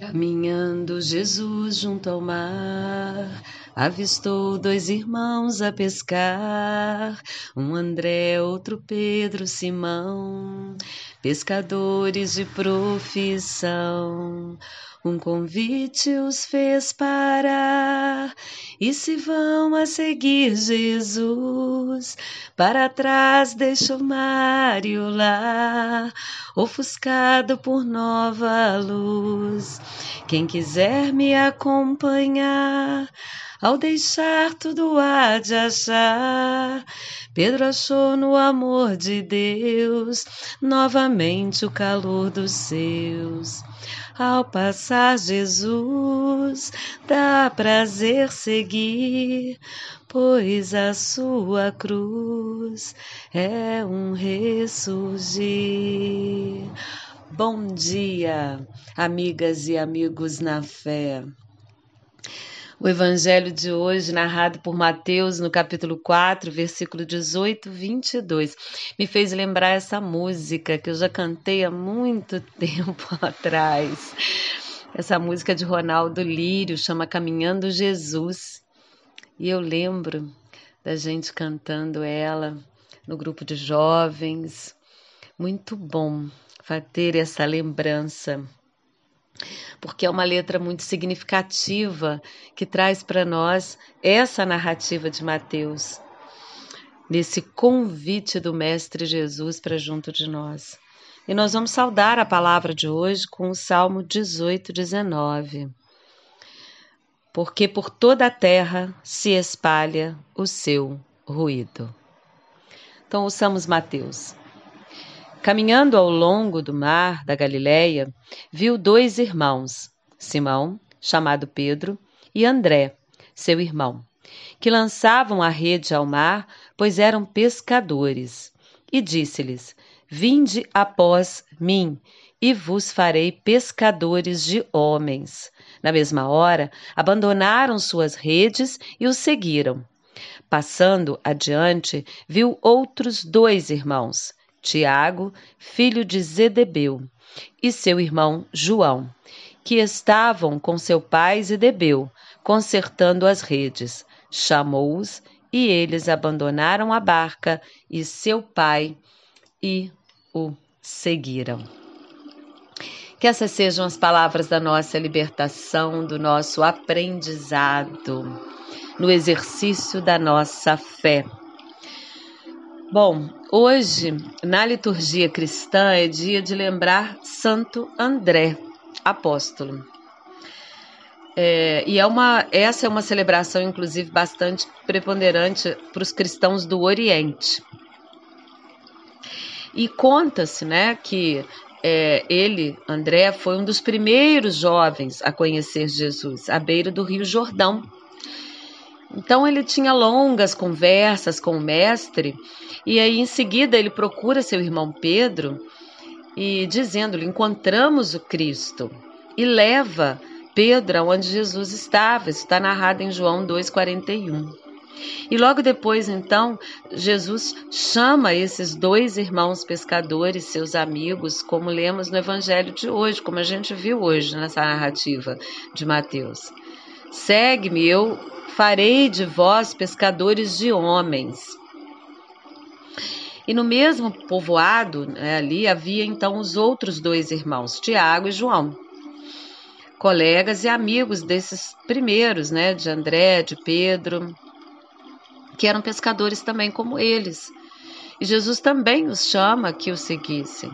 Caminhando Jesus junto ao mar, avistou dois irmãos a pescar, um André, outro Pedro, Simão, pescadores de profissão. Um convite os fez parar e se vão a seguir Jesus. Para trás deixa o mar e o lar, ofuscado por nova luz. Quem quiser me acompanhar, ao deixar tudo há de achar. Pedro achou no amor de Deus novamente o calor dos seus. Ao passar Jesus, dá prazer seguir, pois a sua cruz é um ressurgir. Bom dia, amigas e amigos na fé. O evangelho de hoje, narrado por Mateus no capítulo 4, versículo 18, 22, me fez lembrar essa música que eu já cantei há muito tempo atrás. Essa música de Ronaldo Lírio chama Caminhando Jesus. E eu lembro da gente cantando ela no grupo de jovens. Muito bom ter essa lembrança porque é uma letra muito significativa que traz para nós essa narrativa de Mateus, nesse convite do Mestre Jesus para junto de nós. E nós vamos saudar a palavra de hoje com o Salmo 18, 19. Porque por toda a terra se espalha o seu ruído. Então, ouçamos Mateus. Caminhando ao longo do mar da Galileia, viu dois irmãos, Simão, chamado Pedro, e André, seu irmão, que lançavam a rede ao mar, pois eram pescadores. E disse-lhes: Vinde após mim, e vos farei pescadores de homens. Na mesma hora, abandonaram suas redes e o seguiram. Passando adiante, viu outros dois irmãos, Tiago, filho de Zedebeu, e seu irmão João, que estavam com seu pai Zedebeu, consertando as redes. Chamou-os e eles abandonaram a barca e seu pai e o seguiram. Que essas sejam as palavras da nossa libertação, do nosso aprendizado, no exercício da nossa fé. Bom, hoje na liturgia cristã é dia de lembrar Santo André, apóstolo. É, e é uma, essa é uma celebração, inclusive, bastante preponderante para os cristãos do Oriente. E conta-se né, que é, ele, André, foi um dos primeiros jovens a conhecer Jesus, à beira do Rio Jordão, então ele tinha longas conversas com o mestre e aí em seguida ele procura seu irmão Pedro e dizendo-lhe: "Encontramos o Cristo" e leva Pedro aonde Jesus estava. Isso está narrado em João 2:41. E logo depois, então, Jesus chama esses dois irmãos pescadores, seus amigos, como lemos no Evangelho de hoje, como a gente viu hoje nessa narrativa de Mateus. Segue-me, eu farei de vós pescadores de homens. E no mesmo povoado, né, ali havia então os outros dois irmãos, Tiago e João, colegas e amigos desses primeiros, né, de André, de Pedro, que eram pescadores também como eles. E Jesus também os chama que o seguissem.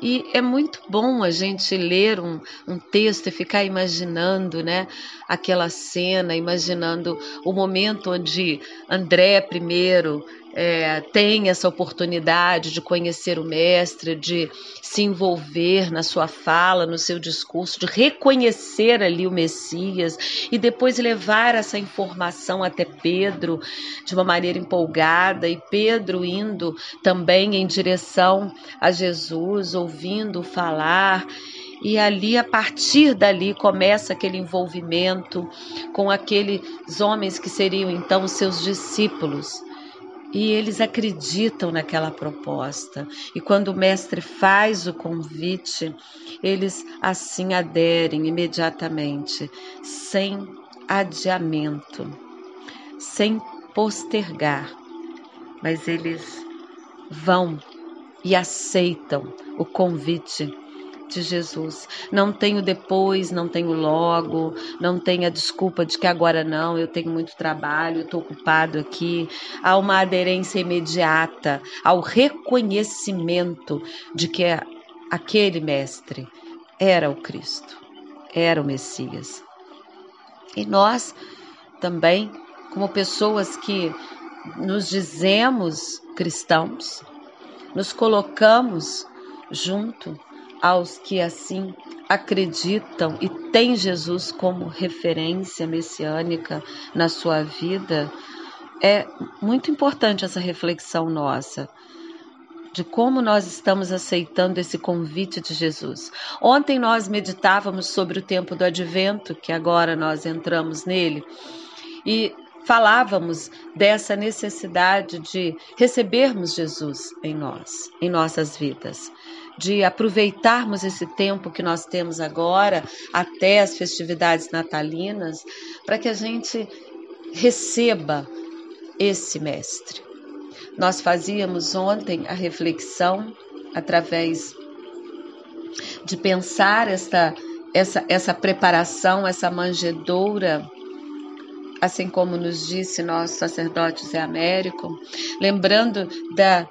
E é muito bom a gente ler um, um texto e ficar imaginando né, aquela cena, imaginando o momento onde André primeiro é, tem essa oportunidade de conhecer o mestre, de se envolver na sua fala, no seu discurso, de reconhecer ali o Messias e depois levar essa informação até Pedro de uma maneira empolgada e Pedro indo também em direção a Jesus, ouvindo falar. E ali, a partir dali, começa aquele envolvimento com aqueles homens que seriam então seus discípulos e eles acreditam naquela proposta. E quando o mestre faz o convite, eles assim aderem imediatamente, sem adiamento, sem postergar. Mas eles vão e aceitam o convite de Jesus. Não tenho depois, não tenho logo, não tenho a desculpa de que agora não, eu tenho muito trabalho, estou ocupado aqui. Há uma aderência imediata ao reconhecimento de que aquele mestre era o Cristo, era o Messias. E nós também, como pessoas que nos dizemos cristãos, nos colocamos junto aos que assim acreditam e têm Jesus como referência messiânica na sua vida, é muito importante essa reflexão nossa de como nós estamos aceitando esse convite de Jesus. Ontem nós meditávamos sobre o tempo do advento, que agora nós entramos nele, e falávamos dessa necessidade de recebermos Jesus em nós, em nossas vidas de aproveitarmos esse tempo que nós temos agora, até as festividades natalinas, para que a gente receba esse Mestre. Nós fazíamos ontem a reflexão através de pensar essa, essa, essa preparação, essa manjedoura assim como nos disse nosso sacerdote Zé Américo, lembrando da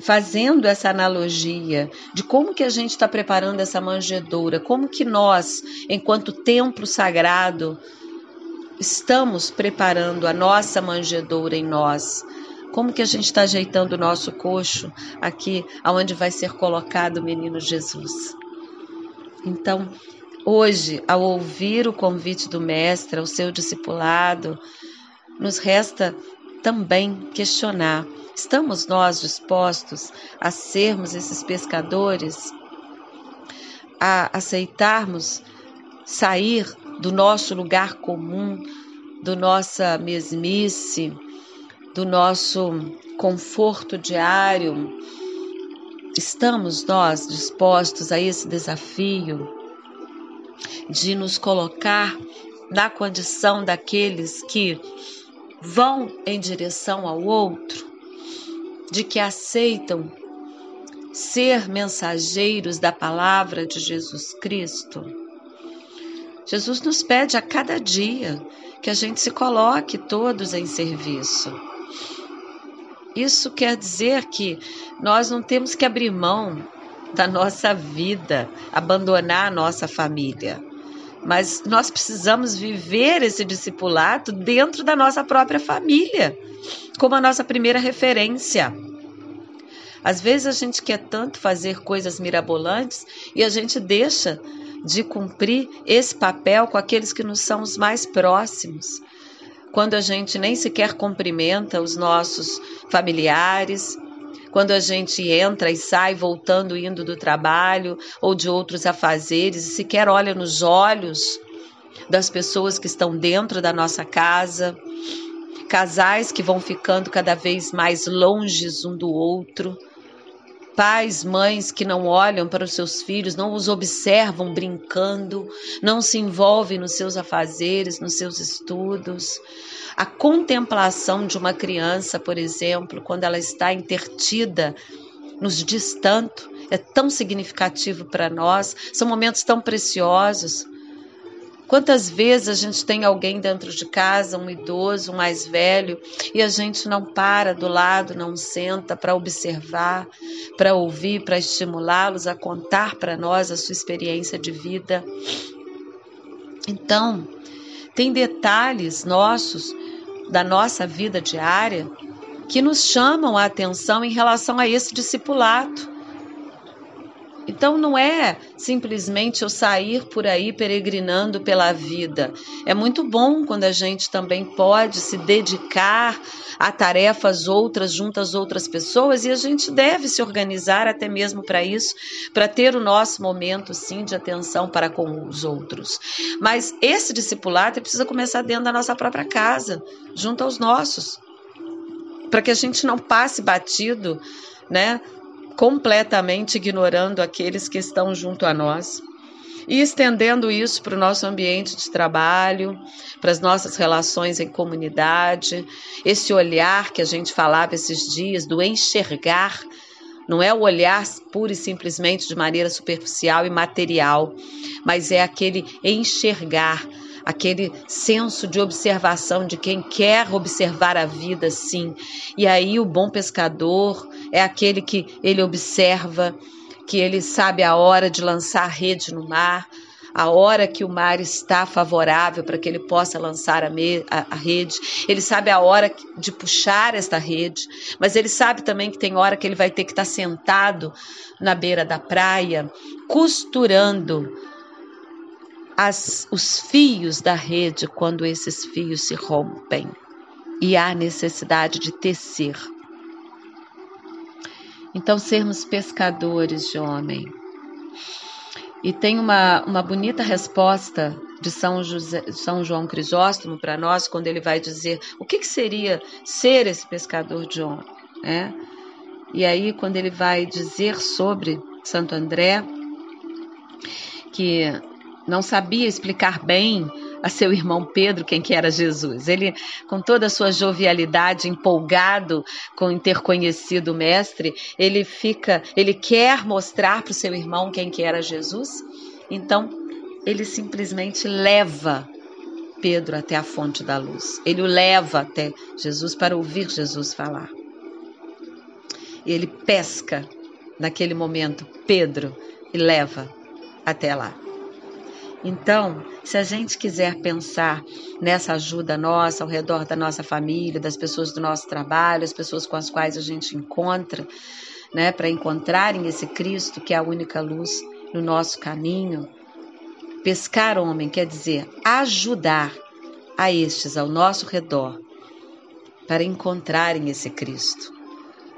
fazendo essa analogia de como que a gente está preparando essa manjedoura, como que nós, enquanto templo sagrado, estamos preparando a nossa manjedoura em nós. Como que a gente está ajeitando o nosso coxo aqui, aonde vai ser colocado o menino Jesus? Então, hoje, ao ouvir o convite do mestre ao seu discipulado, nos resta também questionar Estamos nós dispostos a sermos esses pescadores, a aceitarmos sair do nosso lugar comum, do nossa mesmice, do nosso conforto diário? Estamos nós dispostos a esse desafio de nos colocar na condição daqueles que vão em direção ao outro? de que aceitam ser mensageiros da palavra de Jesus Cristo. Jesus nos pede a cada dia que a gente se coloque todos em serviço. Isso quer dizer que nós não temos que abrir mão da nossa vida, abandonar a nossa família. Mas nós precisamos viver esse discipulado dentro da nossa própria família como a nossa primeira referência. Às vezes a gente quer tanto fazer coisas mirabolantes e a gente deixa de cumprir esse papel com aqueles que nos são os mais próximos. Quando a gente nem sequer cumprimenta os nossos familiares, quando a gente entra e sai voltando, indo do trabalho ou de outros afazeres e sequer olha nos olhos das pessoas que estão dentro da nossa casa casais que vão ficando cada vez mais longes um do outro, pais, mães que não olham para os seus filhos, não os observam brincando, não se envolvem nos seus afazeres, nos seus estudos. A contemplação de uma criança, por exemplo, quando ela está intertida, nos diz tanto, é tão significativo para nós, são momentos tão preciosos. Quantas vezes a gente tem alguém dentro de casa, um idoso, um mais velho, e a gente não para do lado, não senta para observar, para ouvir, para estimulá-los a contar para nós a sua experiência de vida. Então, tem detalhes nossos da nossa vida diária que nos chamam a atenção em relação a esse discipulado então não é simplesmente eu sair por aí peregrinando pela vida. É muito bom quando a gente também pode se dedicar a tarefas outras junto às outras pessoas e a gente deve se organizar até mesmo para isso, para ter o nosso momento sim de atenção para com os outros. Mas esse discipulado precisa começar dentro da nossa própria casa, junto aos nossos. para que a gente não passe batido, né? Completamente ignorando aqueles que estão junto a nós e estendendo isso para o nosso ambiente de trabalho, para as nossas relações em comunidade, esse olhar que a gente falava esses dias do enxergar. Não é o olhar pura e simplesmente de maneira superficial e material, mas é aquele enxergar, aquele senso de observação de quem quer observar a vida, sim. E aí o bom pescador é aquele que ele observa que ele sabe a hora de lançar a rede no mar, a hora que o mar está favorável para que ele possa lançar a, me, a, a, rede, ele sabe a hora de puxar esta rede, mas ele sabe também que tem hora que ele vai ter que estar sentado na beira da praia, costurando as, os fios da rede quando esses fios se rompem. E há necessidade de tecer então, sermos pescadores de homem. E tem uma, uma bonita resposta de São, José, São João Crisóstomo para nós, quando ele vai dizer o que, que seria ser esse pescador de homem. Né? E aí, quando ele vai dizer sobre Santo André, que não sabia explicar bem a seu irmão Pedro quem que era Jesus. Ele, com toda a sua jovialidade, empolgado com ter conhecido o mestre, ele fica, ele quer mostrar para o seu irmão quem que era Jesus. Então, ele simplesmente leva Pedro até a fonte da luz. Ele o leva até Jesus para ouvir Jesus falar. Ele pesca naquele momento Pedro e leva até lá. Então, se a gente quiser pensar nessa ajuda nossa ao redor da nossa família, das pessoas do nosso trabalho, as pessoas com as quais a gente encontra, né, para encontrarem esse Cristo que é a única luz no nosso caminho, pescar homem quer dizer ajudar a estes ao nosso redor para encontrarem esse Cristo.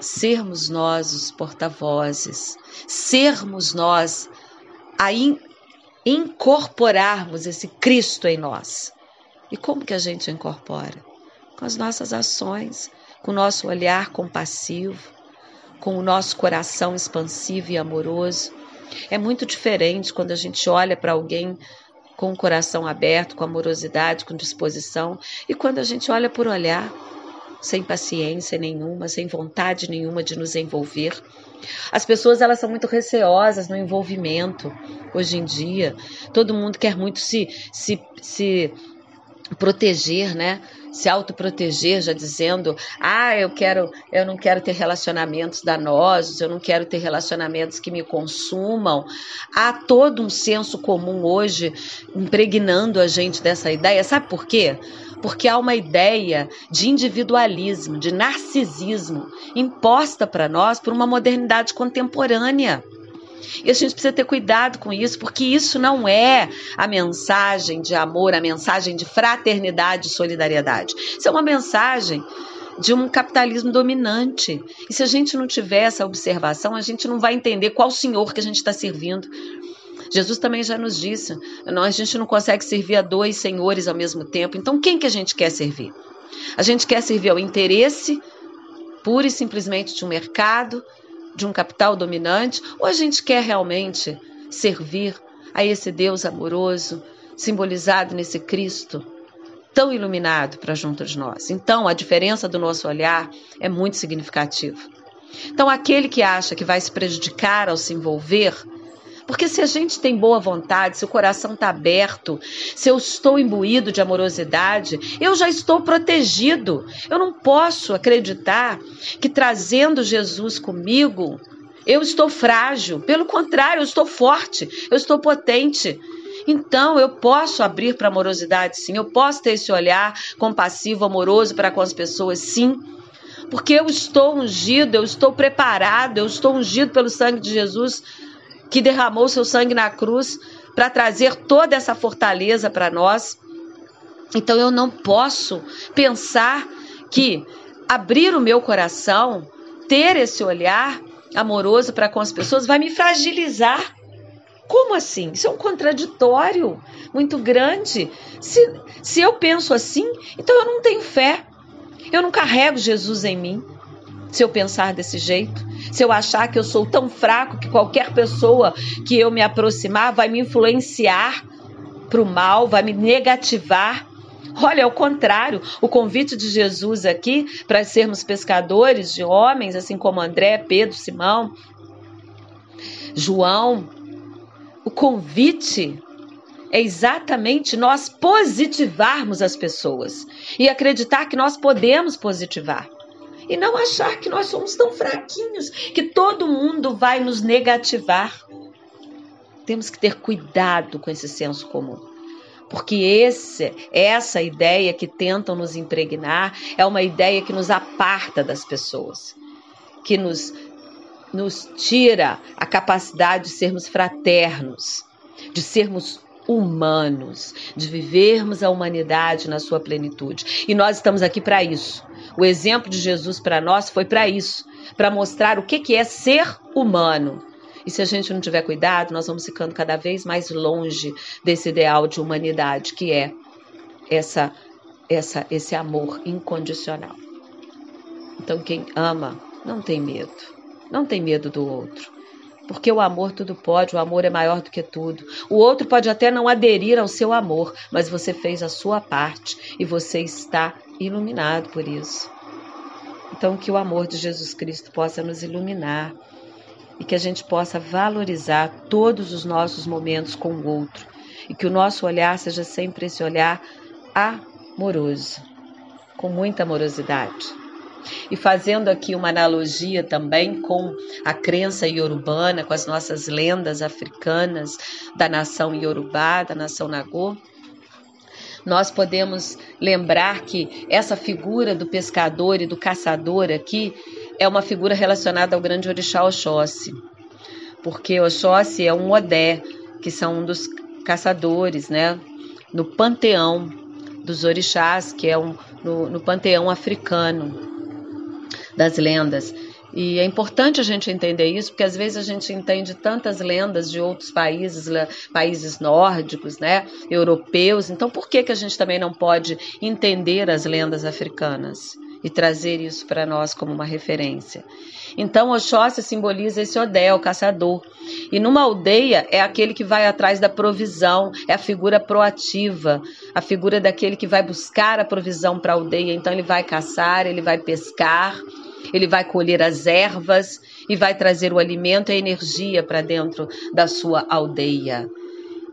Sermos nós os porta-vozes, sermos nós a in incorporarmos esse Cristo em nós. E como que a gente incorpora? Com as nossas ações, com o nosso olhar compassivo, com o nosso coração expansivo e amoroso. É muito diferente quando a gente olha para alguém com o coração aberto, com amorosidade, com disposição, e quando a gente olha por olhar sem paciência nenhuma, sem vontade nenhuma de nos envolver. As pessoas elas são muito receosas no envolvimento hoje em dia. Todo mundo quer muito se, se, se proteger, né? Se autoproteger, já dizendo: "Ah, eu quero, eu não quero ter relacionamentos danosos, eu não quero ter relacionamentos que me consumam". Há todo um senso comum hoje impregnando a gente dessa ideia. Sabe por quê? Porque há uma ideia de individualismo, de narcisismo imposta para nós por uma modernidade contemporânea. E a gente precisa ter cuidado com isso, porque isso não é a mensagem de amor, a mensagem de fraternidade e solidariedade. Isso é uma mensagem de um capitalismo dominante. E se a gente não tiver essa observação, a gente não vai entender qual senhor que a gente está servindo. Jesus também já nos disse, não, a gente não consegue servir a dois senhores ao mesmo tempo. Então, quem que a gente quer servir? A gente quer servir ao interesse pura e simplesmente de um mercado, de um capital dominante, ou a gente quer realmente servir a esse Deus amoroso, simbolizado nesse Cristo tão iluminado para junto de nós. Então, a diferença do nosso olhar é muito significativa. Então, aquele que acha que vai se prejudicar ao se envolver porque se a gente tem boa vontade, se o coração está aberto, se eu estou imbuído de amorosidade, eu já estou protegido. Eu não posso acreditar que trazendo Jesus comigo, eu estou frágil. Pelo contrário, eu estou forte, eu estou potente. Então, eu posso abrir para amorosidade, sim. Eu posso ter esse olhar compassivo, amoroso para com as pessoas, sim. Porque eu estou ungido, eu estou preparado, eu estou ungido pelo sangue de Jesus que derramou seu sangue na cruz para trazer toda essa fortaleza para nós. Então eu não posso pensar que abrir o meu coração, ter esse olhar amoroso para com as pessoas vai me fragilizar. Como assim? Isso é um contraditório muito grande. Se, se eu penso assim, então eu não tenho fé. Eu não carrego Jesus em mim. Se eu pensar desse jeito, se eu achar que eu sou tão fraco que qualquer pessoa que eu me aproximar vai me influenciar para o mal, vai me negativar. Olha, ao contrário, o convite de Jesus aqui para sermos pescadores de homens, assim como André, Pedro, Simão, João, o convite é exatamente nós positivarmos as pessoas e acreditar que nós podemos positivar. E não achar que nós somos tão fraquinhos que todo mundo vai nos negativar. Temos que ter cuidado com esse senso comum. Porque esse, essa ideia que tentam nos impregnar é uma ideia que nos aparta das pessoas, que nos, nos tira a capacidade de sermos fraternos, de sermos humanos, de vivermos a humanidade na sua plenitude. E nós estamos aqui para isso. O exemplo de Jesus para nós foi para isso, para mostrar o que, que é ser humano. E se a gente não tiver cuidado, nós vamos ficando cada vez mais longe desse ideal de humanidade que é essa, essa, esse amor incondicional. Então, quem ama não tem medo, não tem medo do outro. Porque o amor tudo pode, o amor é maior do que tudo. O outro pode até não aderir ao seu amor, mas você fez a sua parte e você está iluminado por isso. Então, que o amor de Jesus Cristo possa nos iluminar e que a gente possa valorizar todos os nossos momentos com o outro e que o nosso olhar seja sempre esse olhar amoroso, com muita amorosidade. E fazendo aqui uma analogia também com a crença iorubana, com as nossas lendas africanas da nação iorubá, da nação nagô, nós podemos lembrar que essa figura do pescador e do caçador aqui é uma figura relacionada ao grande orixá Oxóssi, porque Oxóssi é um Odé, que são um dos caçadores, né, no panteão dos orixás, que é um, no, no panteão africano das lendas. E é importante a gente entender isso, porque às vezes a gente entende tantas lendas de outros países, países nórdicos, né, europeus. Então, por que que a gente também não pode entender as lendas africanas e trazer isso para nós como uma referência? Então, Oxóssi simboliza esse Odé, o caçador. E numa aldeia é aquele que vai atrás da provisão, é a figura proativa, a figura daquele que vai buscar a provisão para a aldeia. Então, ele vai caçar, ele vai pescar ele vai colher as ervas e vai trazer o alimento e a energia para dentro da sua aldeia.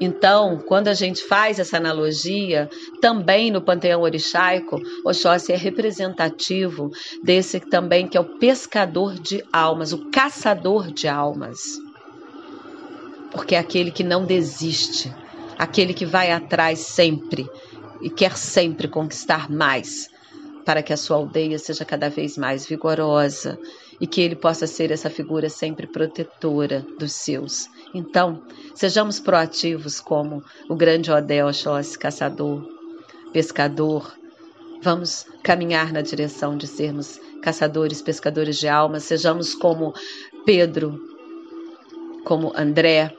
Então, quando a gente faz essa analogia, também no panteão orixaico, Oxóssi é representativo desse também que é o pescador de almas, o caçador de almas. Porque é aquele que não desiste, aquele que vai atrás sempre e quer sempre conquistar mais, para que a sua aldeia seja cada vez mais vigorosa e que ele possa ser essa figura sempre protetora dos seus. Então, sejamos proativos como o grande Odé Oxóssi, caçador, pescador. Vamos caminhar na direção de sermos caçadores, pescadores de almas. Sejamos como Pedro, como André,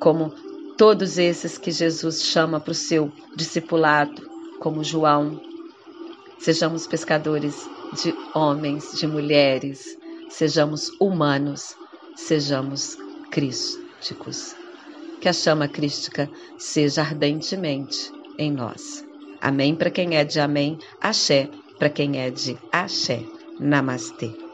como todos esses que Jesus chama para o seu discipulado, como João, Sejamos pescadores de homens, de mulheres, sejamos humanos, sejamos crísticos. Que a chama crística seja ardentemente em nós. Amém para quem é de amém, axé para quem é de axé. Namastê.